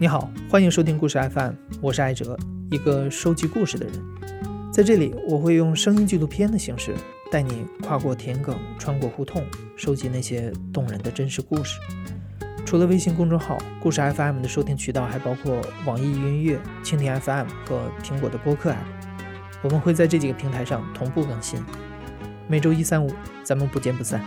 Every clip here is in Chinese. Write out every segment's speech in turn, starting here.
你好，欢迎收听故事 FM，我是艾哲，一个收集故事的人。在这里，我会用声音纪录片的形式，带你跨过田埂，穿过胡同，收集那些动人的真实故事。除了微信公众号“故事 FM” 的收听渠道，还包括网易云音乐、蜻蜓 FM 和苹果的播客 App。我们会在这几个平台上同步更新。每周一、三、五，咱们不见不散。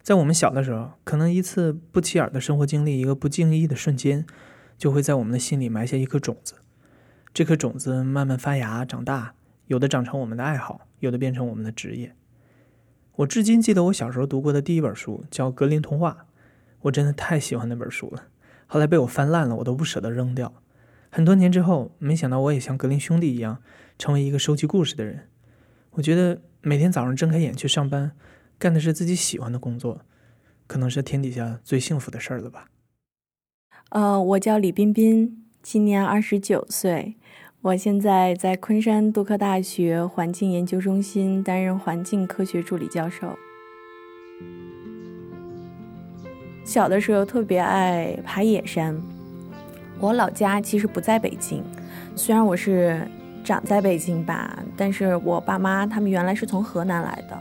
在我们小的时候，可能一次不起眼的生活经历，一个不经意的瞬间，就会在我们的心里埋下一颗种子。这颗种子慢慢发芽长大，有的长成我们的爱好，有的变成我们的职业。我至今记得我小时候读过的第一本书叫《格林童话》，我真的太喜欢那本书了。后来被我翻烂了，我都不舍得扔掉。很多年之后，没想到我也像格林兄弟一样，成为一个收集故事的人。我觉得每天早上睁开眼去上班。干的是自己喜欢的工作，可能是天底下最幸福的事儿了吧。呃，我叫李彬彬，今年二十九岁，我现在在昆山杜克大学环境研究中心担任环境科学助理教授。小的时候特别爱爬野山，我老家其实不在北京，虽然我是长在北京吧，但是我爸妈他们原来是从河南来的。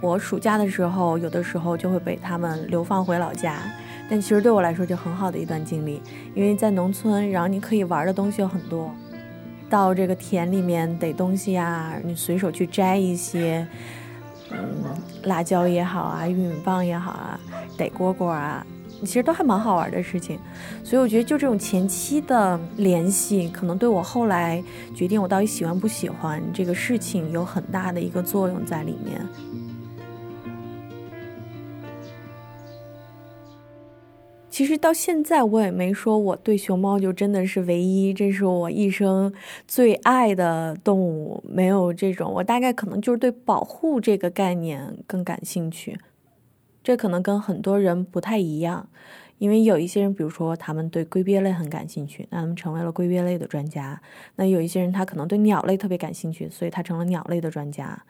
我暑假的时候，有的时候就会被他们流放回老家，但其实对我来说就很好的一段经历，因为在农村，然后你可以玩的东西有很多，到这个田里面逮东西啊，你随手去摘一些，嗯，辣椒也好啊，玉米棒也好啊，逮蝈蝈啊，其实都还蛮好玩的事情，所以我觉得就这种前期的联系，可能对我后来决定我到底喜欢不喜欢这个事情有很大的一个作用在里面。其实到现在我也没说我对熊猫就真的是唯一，这是我一生最爱的动物，没有这种。我大概可能就是对保护这个概念更感兴趣，这可能跟很多人不太一样，因为有一些人，比如说他们对龟鳖类很感兴趣，那他们成为了龟鳖类的专家；那有一些人他可能对鸟类特别感兴趣，所以他成了鸟类的专家。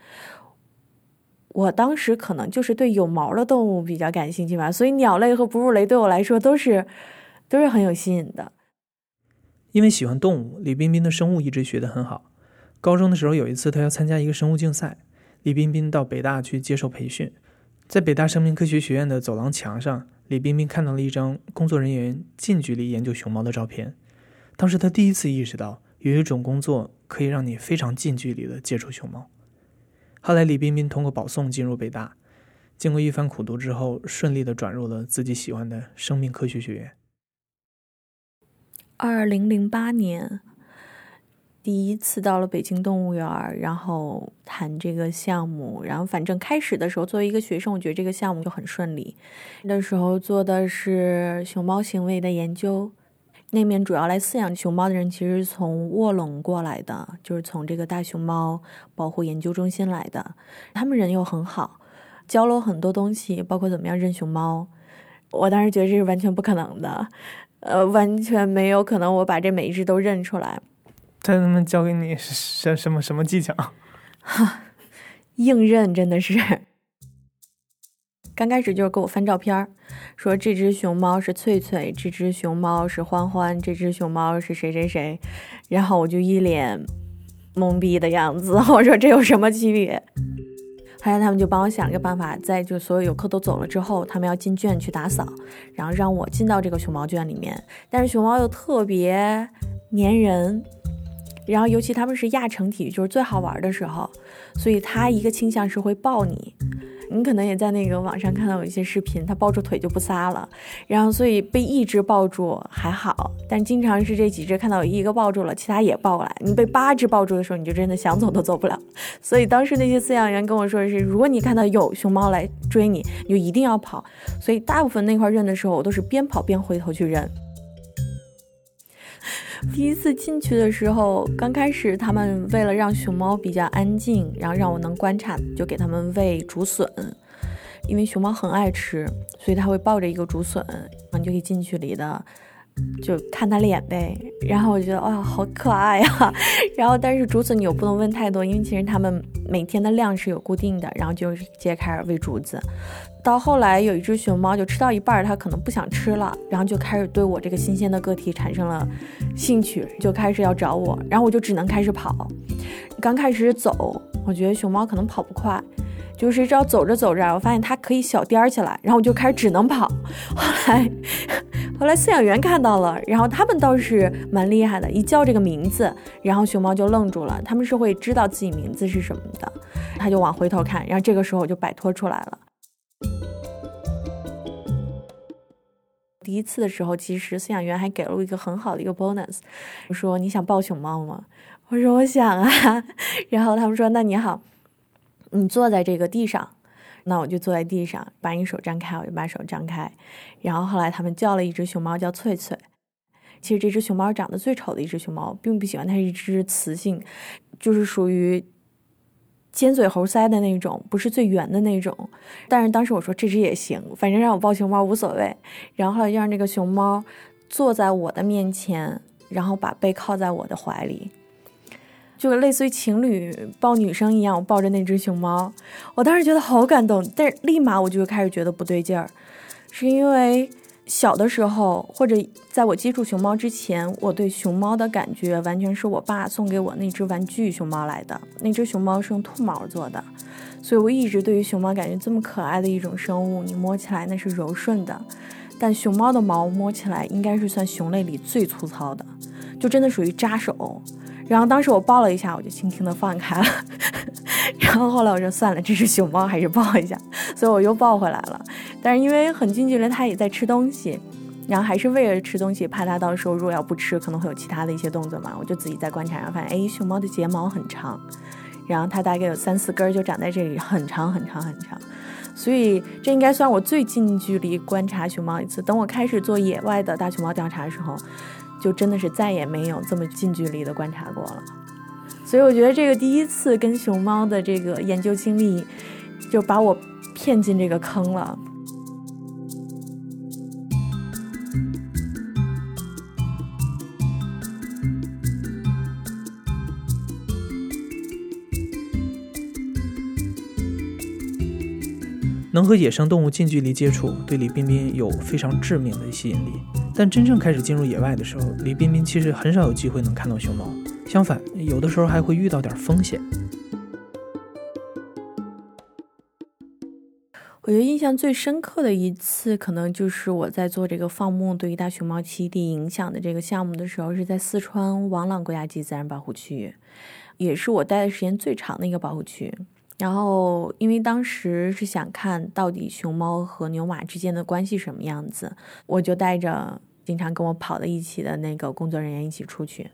我当时可能就是对有毛的动物比较感兴趣吧，所以鸟类和哺乳类对我来说都是都是很有吸引的。因为喜欢动物，李冰冰的生物一直学得很好。高中的时候有一次，他要参加一个生物竞赛，李冰冰到北大去接受培训。在北大生命科学学院的走廊墙上，李冰冰看到了一张工作人员近距离研究熊猫的照片。当时他第一次意识到，有一种工作可以让你非常近距离的接触熊猫。后来，李冰冰通过保送进入北大，经过一番苦读之后，顺利的转入了自己喜欢的生命科学学院。二零零八年，第一次到了北京动物园，然后谈这个项目。然后，反正开始的时候，作为一个学生，我觉得这个项目就很顺利。那时候做的是熊猫行为的研究。那面主要来饲养熊猫的人，其实从卧龙过来的，就是从这个大熊猫保护研究中心来的。他们人又很好，教了我很多东西，包括怎么样认熊猫。我当时觉得这是完全不可能的，呃，完全没有可能我把这每一只都认出来。他们教给你什什么什么技巧？哈，硬认真的是。刚开始就是给我翻照片说这只熊猫是翠翠，这只熊猫是欢欢，这只熊猫是谁谁谁，然后我就一脸懵逼的样子。我说这有什么区别？后来他们就帮我想了个办法，在就所有游客都走了之后，他们要进圈去打扫，然后让我进到这个熊猫圈里面。但是熊猫又特别粘人，然后尤其他们是亚成体，就是最好玩的时候，所以它一个倾向是会抱你。你可能也在那个网上看到有一些视频，它抱住腿就不撒了，然后所以被一只抱住还好，但经常是这几只看到有一个抱住了，其他也抱过来。你被八只抱住的时候，你就真的想走都走不了。所以当时那些饲养员跟我说的是，如果你看到有熊猫来追你，你就一定要跑。所以大部分那块认的时候，我都是边跑边回头去认。第一次进去的时候，刚开始他们为了让熊猫比较安静，然后让我能观察，就给他们喂竹笋。因为熊猫很爱吃，所以它会抱着一个竹笋，你就可以近距离的就看它脸呗。然后我觉得哇，好可爱呀。然后但是竹子你又不能问太多，因为其实它们每天的量是有固定的。然后就直接开始喂竹子。到后来有一只熊猫就吃到一半，它可能不想吃了，然后就开始对我这个新鲜的个体产生了兴趣，就开始要找我，然后我就只能开始跑。刚开始走，我觉得熊猫可能跑不快，就是只要走着走着，我发现它可以小颠起来，然后我就开始只能跑。后来，后来饲养员看到了，然后他们倒是蛮厉害的，一叫这个名字，然后熊猫就愣住了，他们是会知道自己名字是什么的，他就往回头看，然后这个时候我就摆脱出来了。第一次的时候，其实饲养员还给了我一个很好的一个 bonus，说你想抱熊猫吗？我说我想啊。然后他们说那你好，你坐在这个地上，那我就坐在地上，把你手张开，我就把手张开。然后后来他们叫了一只熊猫叫翠翠，其实这只熊猫长得最丑的一只熊猫，并不喜欢它是一只雌性，就是属于。尖嘴猴腮的那种，不是最圆的那种。但是当时我说这只也行，反正让我抱熊猫无所谓。然后后来就让那个熊猫坐在我的面前，然后把背靠在我的怀里，就类似于情侣抱女生一样，我抱着那只熊猫。我当时觉得好感动，但是立马我就开始觉得不对劲儿，是因为。小的时候，或者在我接触熊猫之前，我对熊猫的感觉完全是我爸送给我那只玩具熊猫来的。那只熊猫是用兔毛做的，所以我一直对于熊猫感觉这么可爱的一种生物，你摸起来那是柔顺的。但熊猫的毛摸起来应该是算熊类里最粗糙的，就真的属于扎手。然后当时我抱了一下，我就轻轻的放开了。然后后来我说算了，这是熊猫，还是抱一下，所以我又抱回来了。但是因为很近距离，它也在吃东西，然后还是为了吃东西，怕它到时候如果要不吃，可能会有其他的一些动作嘛。我就自己在观察，然后发现，哎，熊猫的睫毛很长，然后它大概有三四根就长在这里，很长很长很长。所以这应该算我最近距离观察熊猫一次。等我开始做野外的大熊猫调查的时候，就真的是再也没有这么近距离的观察过了。所以我觉得这个第一次跟熊猫的这个研究经历，就把我骗进这个坑了。能和野生动物近距离接触，对李冰冰有非常致命的吸引力。但真正开始进入野外的时候，李彬彬其实很少有机会能看到熊猫。相反，有的时候还会遇到点风险。我觉得印象最深刻的一次，可能就是我在做这个放牧对于大熊猫栖地影响的这个项目的时候，是在四川王朗国家级自然保护区，也是我待的时间最长的一个保护区。然后，因为当时是想看到底熊猫和牛马之间的关系什么样子，我就带着经常跟我跑在一起的那个工作人员一起出去。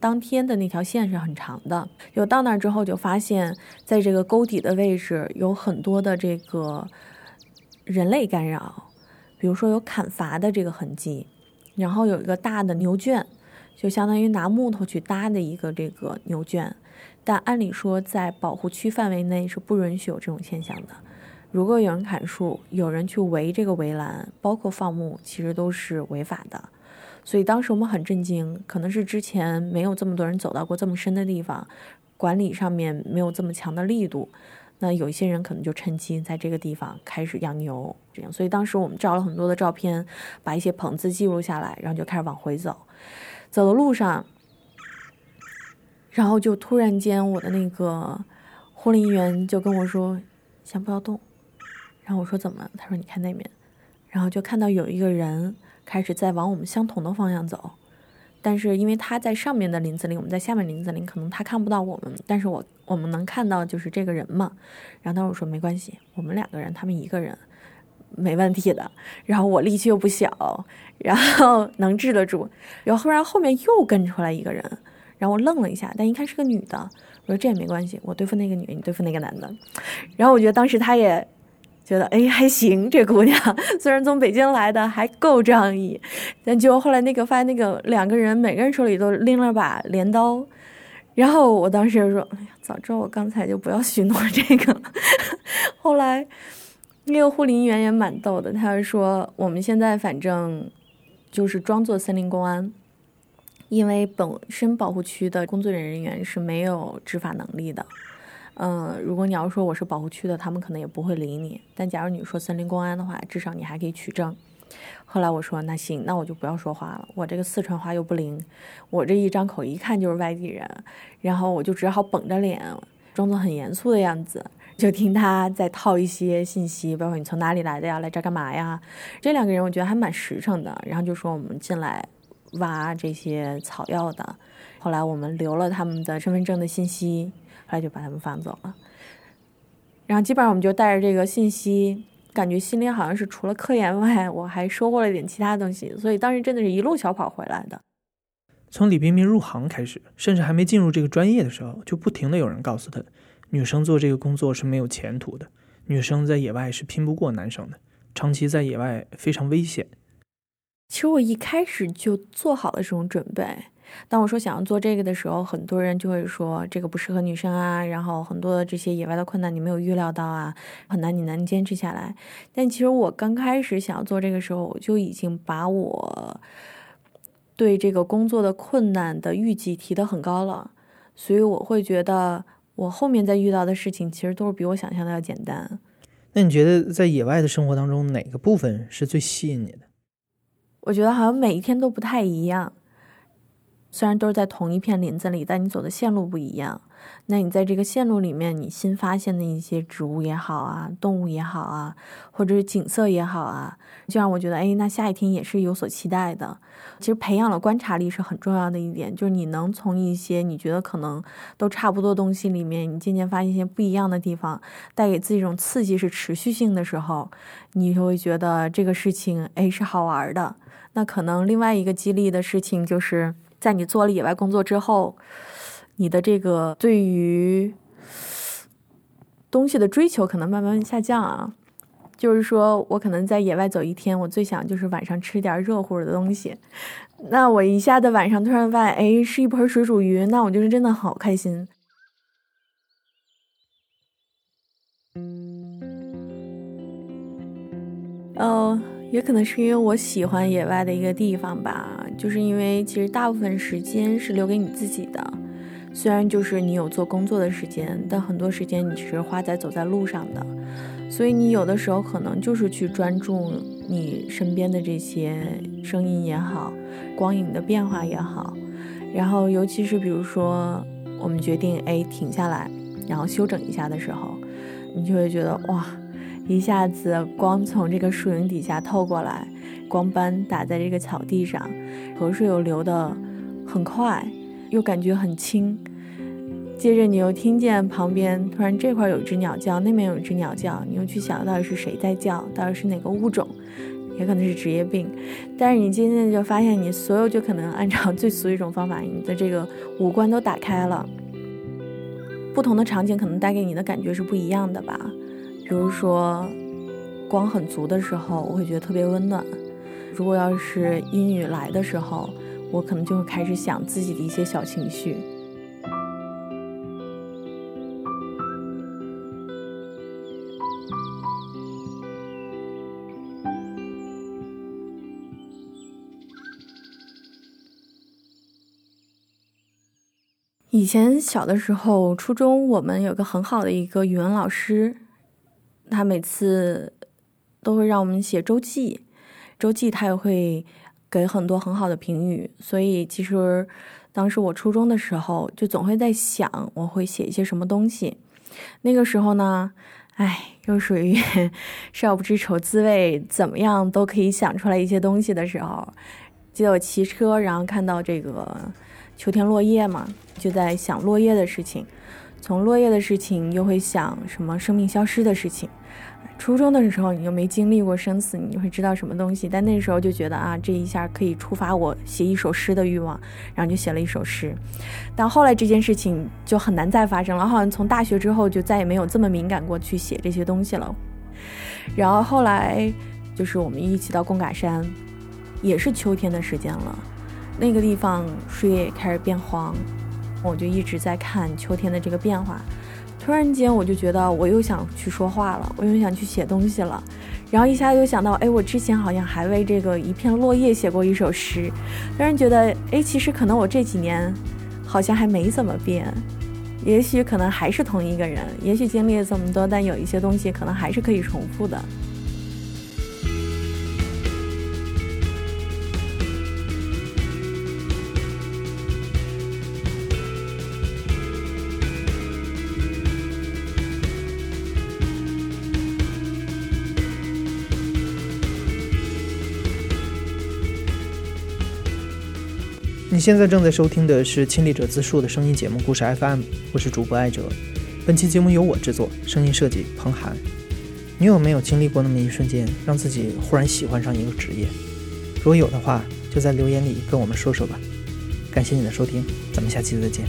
当天的那条线是很长的，就到那儿之后就发现，在这个沟底的位置有很多的这个人类干扰，比如说有砍伐的这个痕迹，然后有一个大的牛圈，就相当于拿木头去搭的一个这个牛圈。但按理说，在保护区范围内是不允许有这种现象的。如果有人砍树，有人去围这个围栏，包括放牧，其实都是违法的。所以当时我们很震惊，可能是之前没有这么多人走到过这么深的地方，管理上面没有这么强的力度。那有一些人可能就趁机在这个地方开始养牛，这样。所以当时我们照了很多的照片，把一些棚子记录下来，然后就开始往回走。走的路上。然后就突然间，我的那个护林员就跟我说：“先不要动。”然后我说：“怎么？”他说：“你看那边。”然后就看到有一个人开始在往我们相同的方向走，但是因为他在上面的林子里，我们在下面林子里，可能他看不到我们，但是我我们能看到就是这个人嘛。然后他我说：“没关系，我们两个人，他们一个人没问题的。”然后我力气又不小，然后能治得住。然后忽然后面又跟出来一个人。然后我愣了一下，但一看是个女的，我说这也没关系，我对付那个女的，你对付那个男的。然后我觉得当时他也觉得，哎，还行，这姑娘 虽然从北京来的，还够仗义。但结果后来那个发现那个两个人每个人手里都拎了把镰刀，然后我当时就说：“哎呀，早知道我刚才就不要许诺这个了。”后来那个护林员也蛮逗的，他就说：“我们现在反正就是装作森林公安，因为本身保护区的工作人员是没有执法能力的。嗯，如果你要说我是保护区的，他们可能也不会理你。但假如你说森林公安的话，至少你还可以取证。”后来我说那行，那我就不要说话了。我这个四川话又不灵，我这一张口一看就是外地人，然后我就只好绷着脸，装作很严肃的样子，就听他在套一些信息，包括你从哪里来的呀，来这干嘛呀？这两个人我觉得还蛮实诚的，然后就说我们进来挖这些草药的。后来我们留了他们的身份证的信息，后来就把他们放走了。然后基本上我们就带着这个信息。感觉心里好像是除了科研外，我还收获了点其他东西，所以当时真的是一路小跑回来的。从李冰冰入行开始，甚至还没进入这个专业的时候，就不停的有人告诉他，女生做这个工作是没有前途的，女生在野外是拼不过男生的，长期在野外非常危险。其实我一开始就做好了这种准备。当我说想要做这个的时候，很多人就会说这个不适合女生啊，然后很多的这些野外的困难你没有预料到啊，很难你能坚持下来。但其实我刚开始想要做这个时候，我就已经把我对这个工作的困难的预计提得很高了，所以我会觉得我后面再遇到的事情其实都是比我想象的要简单。那你觉得在野外的生活当中，哪个部分是最吸引你的？我觉得好像每一天都不太一样。虽然都是在同一片林子里，但你走的线路不一样。那你在这个线路里面，你新发现的一些植物也好啊，动物也好啊，或者是景色也好啊，就让我觉得，哎，那下一天也是有所期待的。其实培养了观察力是很重要的一点，就是你能从一些你觉得可能都差不多东西里面，你渐渐发现一些不一样的地方，带给自己一种刺激是持续性的时候，你就会觉得这个事情，哎，是好玩的。那可能另外一个激励的事情就是。在你做了野外工作之后，你的这个对于东西的追求可能慢慢下降啊。就是说我可能在野外走一天，我最想就是晚上吃点热乎的东西。那我一下子晚上突然发现，哎，是一盆水煮鱼，那我就是真的好开心。哦。也可能是因为我喜欢野外的一个地方吧，就是因为其实大部分时间是留给你自己的，虽然就是你有做工作的时间，但很多时间你是花在走在路上的，所以你有的时候可能就是去专注你身边的这些声音也好，光影的变化也好，然后尤其是比如说我们决定哎停下来，然后休整一下的时候，你就会觉得哇。一下子光从这个树影底下透过来，光斑打在这个草地上，河水又流得很快，又感觉很轻。接着你又听见旁边突然这块有一只鸟叫，那边有一只鸟叫，你又去想到底是谁在叫，到底是哪个物种，也可能是职业病。但是你渐渐就发现，你所有就可能按照 最俗一种方法，你的这个五官都打开了。不同的场景可能带给你的感觉是不一样的吧。比如说，光很足的时候，我会觉得特别温暖；如果要是阴雨来的时候，我可能就会开始想自己的一些小情绪。以前小的时候，初中我们有个很好的一个语文老师。他每次都会让我们写周记，周记他也会给很多很好的评语。所以其实当时我初中的时候，就总会在想我会写一些什么东西。那个时候呢，哎，又属于 少不知愁滋味，怎么样都可以想出来一些东西的时候。记得我骑车，然后看到这个秋天落叶嘛，就在想落叶的事情。从落叶的事情，又会想什么生命消失的事情。初中的时候，你又没经历过生死，你会知道什么东西。但那时候就觉得啊，这一下可以触发我写一首诗的欲望，然后就写了一首诗。但后来这件事情就很难再发生了，好像从大学之后就再也没有这么敏感过去写这些东西了。然后后来就是我们一起到贡嘎山，也是秋天的时间了，那个地方树叶也开始变黄。我就一直在看秋天的这个变化。突然间，我就觉得我又想去说话了，我又想去写东西了。然后一下又想到，哎，我之前好像还为这个一片落叶写过一首诗。突然觉得，哎，其实可能我这几年好像还没怎么变，也许可能还是同一个人，也许经历了这么多，但有一些东西可能还是可以重复的。你现在正在收听的是亲历者自述的声音节目《故事 FM》，我是主播艾哲。本期节目由我制作，声音设计彭涵。你有没有经历过那么一瞬间，让自己忽然喜欢上一个职业？如果有的话，就在留言里跟我们说说吧。感谢你的收听，咱们下期再见。